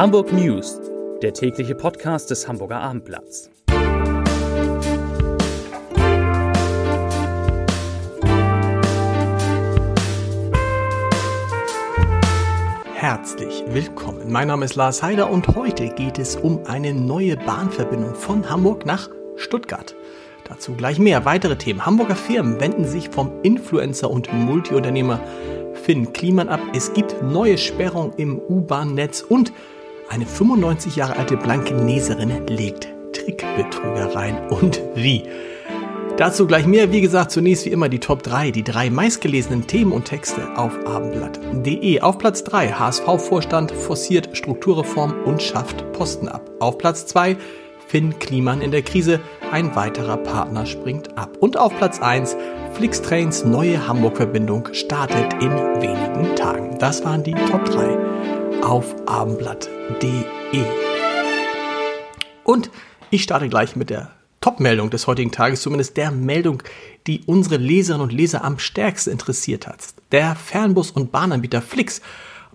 Hamburg News, der tägliche Podcast des Hamburger Abendblatts. Herzlich willkommen. Mein Name ist Lars Heider und heute geht es um eine neue Bahnverbindung von Hamburg nach Stuttgart. Dazu gleich mehr. Weitere Themen. Hamburger Firmen wenden sich vom Influencer und Multiunternehmer Finn Kliman ab. Es gibt neue Sperrungen im U-Bahn-Netz und eine 95 Jahre alte Blankeneserin legt Trickbetrügereien und wie. Dazu gleich mehr. Wie gesagt, zunächst wie immer die Top 3, die drei meistgelesenen Themen und Texte auf abendblatt.de. Auf Platz 3 HSV-Vorstand forciert Strukturreform und schafft Posten ab. Auf Platz 2 Finn Kliman in der Krise, ein weiterer Partner springt ab. Und auf Platz 1 Flixtrains neue Hamburg-Verbindung startet in wenigen Tagen. Das waren die Top 3 auf abendblatt.de. Und ich starte gleich mit der Top-Meldung des heutigen Tages, zumindest der Meldung, die unsere Leserinnen und Leser am stärksten interessiert hat. Der Fernbus- und Bahnanbieter Flix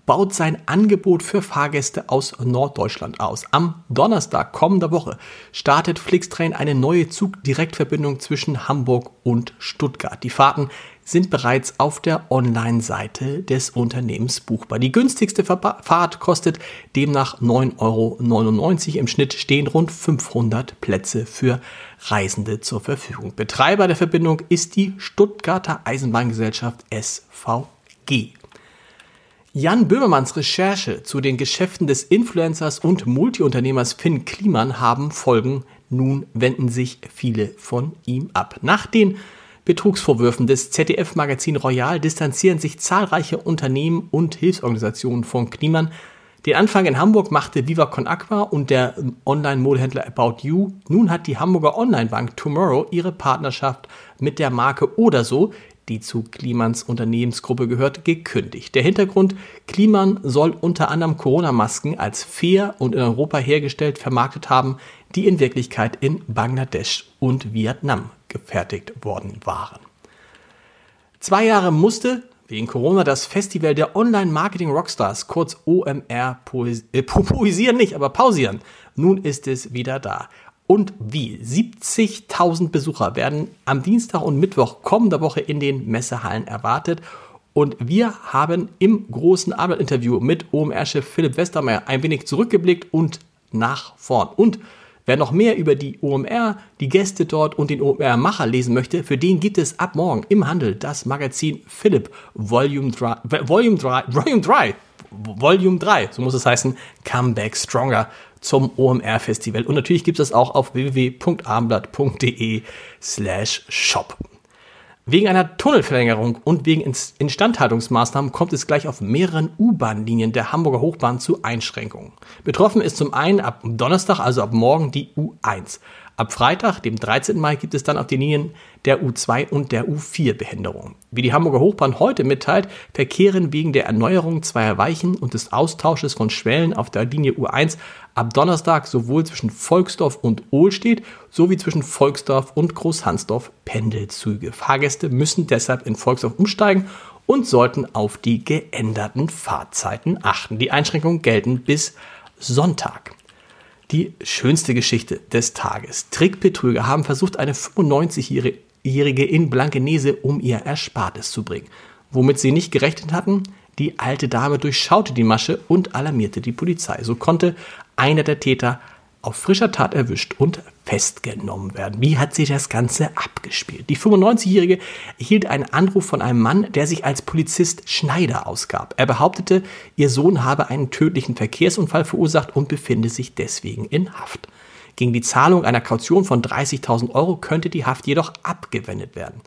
baut sein Angebot für Fahrgäste aus Norddeutschland aus. Am Donnerstag kommender Woche startet Flixtrain eine neue Zugdirektverbindung zwischen Hamburg und Stuttgart. Die Fahrten sind bereits auf der Online-Seite des Unternehmens buchbar. Die günstigste Fahrt kostet demnach 9,99 Euro. Im Schnitt stehen rund 500 Plätze für Reisende zur Verfügung. Betreiber der Verbindung ist die Stuttgarter Eisenbahngesellschaft SVG. Jan Böhmermanns Recherche zu den Geschäften des Influencers und Multiunternehmers Finn Kliman haben Folgen. Nun wenden sich viele von ihm ab. Nach den Betrugsvorwürfen des ZDF-Magazin Royal distanzieren sich zahlreiche Unternehmen und Hilfsorganisationen von Kliman. Den Anfang in Hamburg machte Viva Con Aqua und der Online-Modehändler About You. Nun hat die Hamburger Online-Bank Tomorrow ihre Partnerschaft mit der Marke oder so, die zu Klimans Unternehmensgruppe gehört, gekündigt. Der Hintergrund, Kliman soll unter anderem Corona-Masken als fair und in Europa hergestellt vermarktet haben, die in Wirklichkeit in Bangladesch und Vietnam gefertigt worden waren. Zwei Jahre musste wegen Corona das Festival der Online-Marketing-Rockstars, kurz OMR, poesi äh, nicht, aber pausieren. Nun ist es wieder da. Und wie? 70.000 Besucher werden am Dienstag und Mittwoch kommender Woche in den Messehallen erwartet. Und wir haben im großen Arbeitsinterview mit OMR-Chef Philipp Westermeier ein wenig zurückgeblickt und nach vorn. Und Wer noch mehr über die OMR, die Gäste dort und den OMR-Macher lesen möchte, für den gibt es ab morgen im Handel das Magazin Philipp Volume 3, Volume 3, Volume 3, Volume 3, so muss es heißen, Comeback Stronger zum OMR-Festival. Und natürlich gibt es das auch auf www.abendblatt.de slash shop. Wegen einer Tunnelverlängerung und wegen Instandhaltungsmaßnahmen kommt es gleich auf mehreren U-Bahn-Linien der Hamburger Hochbahn zu Einschränkungen. Betroffen ist zum einen ab Donnerstag, also ab morgen, die U1. Ab Freitag, dem 13. Mai, gibt es dann auf den Linien der U2 und der U4 Behinderung. Wie die Hamburger Hochbahn heute mitteilt, verkehren wegen der Erneuerung zweier Weichen und des Austausches von Schwellen auf der Linie U1 ab Donnerstag sowohl zwischen Volksdorf und Ohlstedt sowie zwischen Volksdorf und Großhansdorf Pendelzüge. Fahrgäste müssen deshalb in Volksdorf umsteigen und sollten auf die geänderten Fahrzeiten achten. Die Einschränkungen gelten bis Sonntag. Die schönste Geschichte des Tages. Trickbetrüger haben versucht, eine 95-Jährige in Blankenese um ihr Erspartes zu bringen. Womit sie nicht gerechnet hatten, die alte Dame durchschaute die Masche und alarmierte die Polizei. So konnte einer der Täter auf frischer Tat erwischt und festgenommen werden. Wie hat sich das Ganze abgespielt? Die 95-Jährige erhielt einen Anruf von einem Mann, der sich als Polizist Schneider ausgab. Er behauptete, ihr Sohn habe einen tödlichen Verkehrsunfall verursacht und befinde sich deswegen in Haft. Gegen die Zahlung einer Kaution von 30.000 Euro könnte die Haft jedoch abgewendet werden.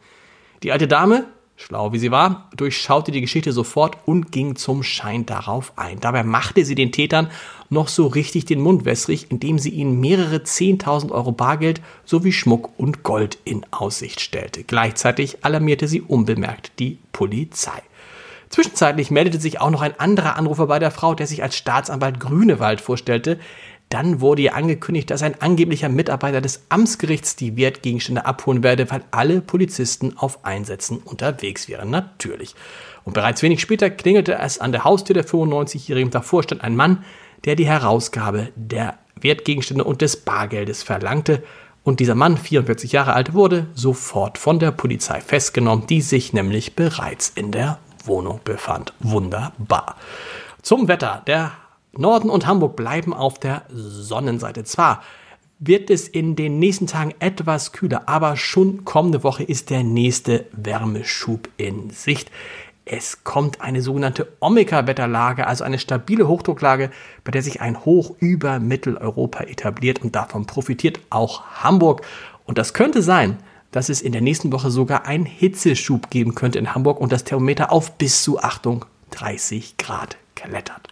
Die alte Dame schlau wie sie war, durchschaute die Geschichte sofort und ging zum Schein darauf ein. Dabei machte sie den Tätern noch so richtig den Mund wässrig, indem sie ihnen mehrere 10.000 Euro Bargeld sowie Schmuck und Gold in Aussicht stellte. Gleichzeitig alarmierte sie unbemerkt die Polizei. Zwischenzeitlich meldete sich auch noch ein anderer Anrufer bei der Frau, der sich als Staatsanwalt Grünewald vorstellte. Dann wurde ihr angekündigt, dass ein angeblicher Mitarbeiter des Amtsgerichts die Wertgegenstände abholen werde, weil alle Polizisten auf Einsätzen unterwegs wären. Natürlich. Und bereits wenig später klingelte es an der Haustür der 95-Jährigen. Davor stand ein Mann, der die Herausgabe der Wertgegenstände und des Bargeldes verlangte. Und dieser Mann, 44 Jahre alt, wurde sofort von der Polizei festgenommen, die sich nämlich bereits in der Wohnung befand. Wunderbar. Zum Wetter. Der Norden und Hamburg bleiben auf der Sonnenseite. Zwar wird es in den nächsten Tagen etwas kühler, aber schon kommende Woche ist der nächste Wärmeschub in Sicht. Es kommt eine sogenannte Omega-Wetterlage, also eine stabile Hochdrucklage, bei der sich ein Hoch über Mitteleuropa etabliert und davon profitiert auch Hamburg. Und das könnte sein, dass es in der nächsten Woche sogar einen Hitzeschub geben könnte in Hamburg und das Thermometer auf bis zu, Achtung, 30 Grad klettert.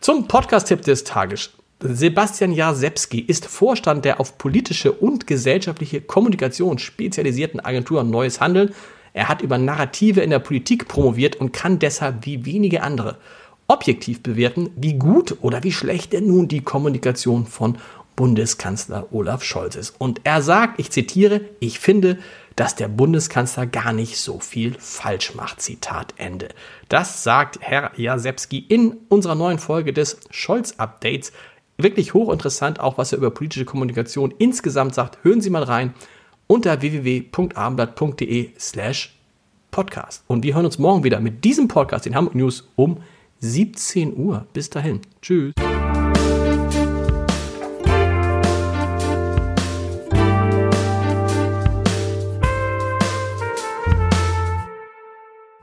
Zum Podcast-Tipp des Tages. Sebastian Jasewski ist Vorstand der auf politische und gesellschaftliche Kommunikation spezialisierten Agentur Neues Handeln er hat über Narrative in der Politik promoviert und kann deshalb wie wenige andere objektiv bewerten, wie gut oder wie schlecht denn nun die Kommunikation von Bundeskanzler Olaf Scholz ist. Und er sagt, ich zitiere, ich finde, dass der Bundeskanzler gar nicht so viel falsch macht. Zitat Ende. Das sagt Herr Jasewski in unserer neuen Folge des Scholz-Updates. Wirklich hochinteressant, auch was er über politische Kommunikation insgesamt sagt. Hören Sie mal rein unter www.abendblatt.de slash podcast. Und wir hören uns morgen wieder mit diesem Podcast, in Hamburg News, um 17 Uhr. Bis dahin. Tschüss.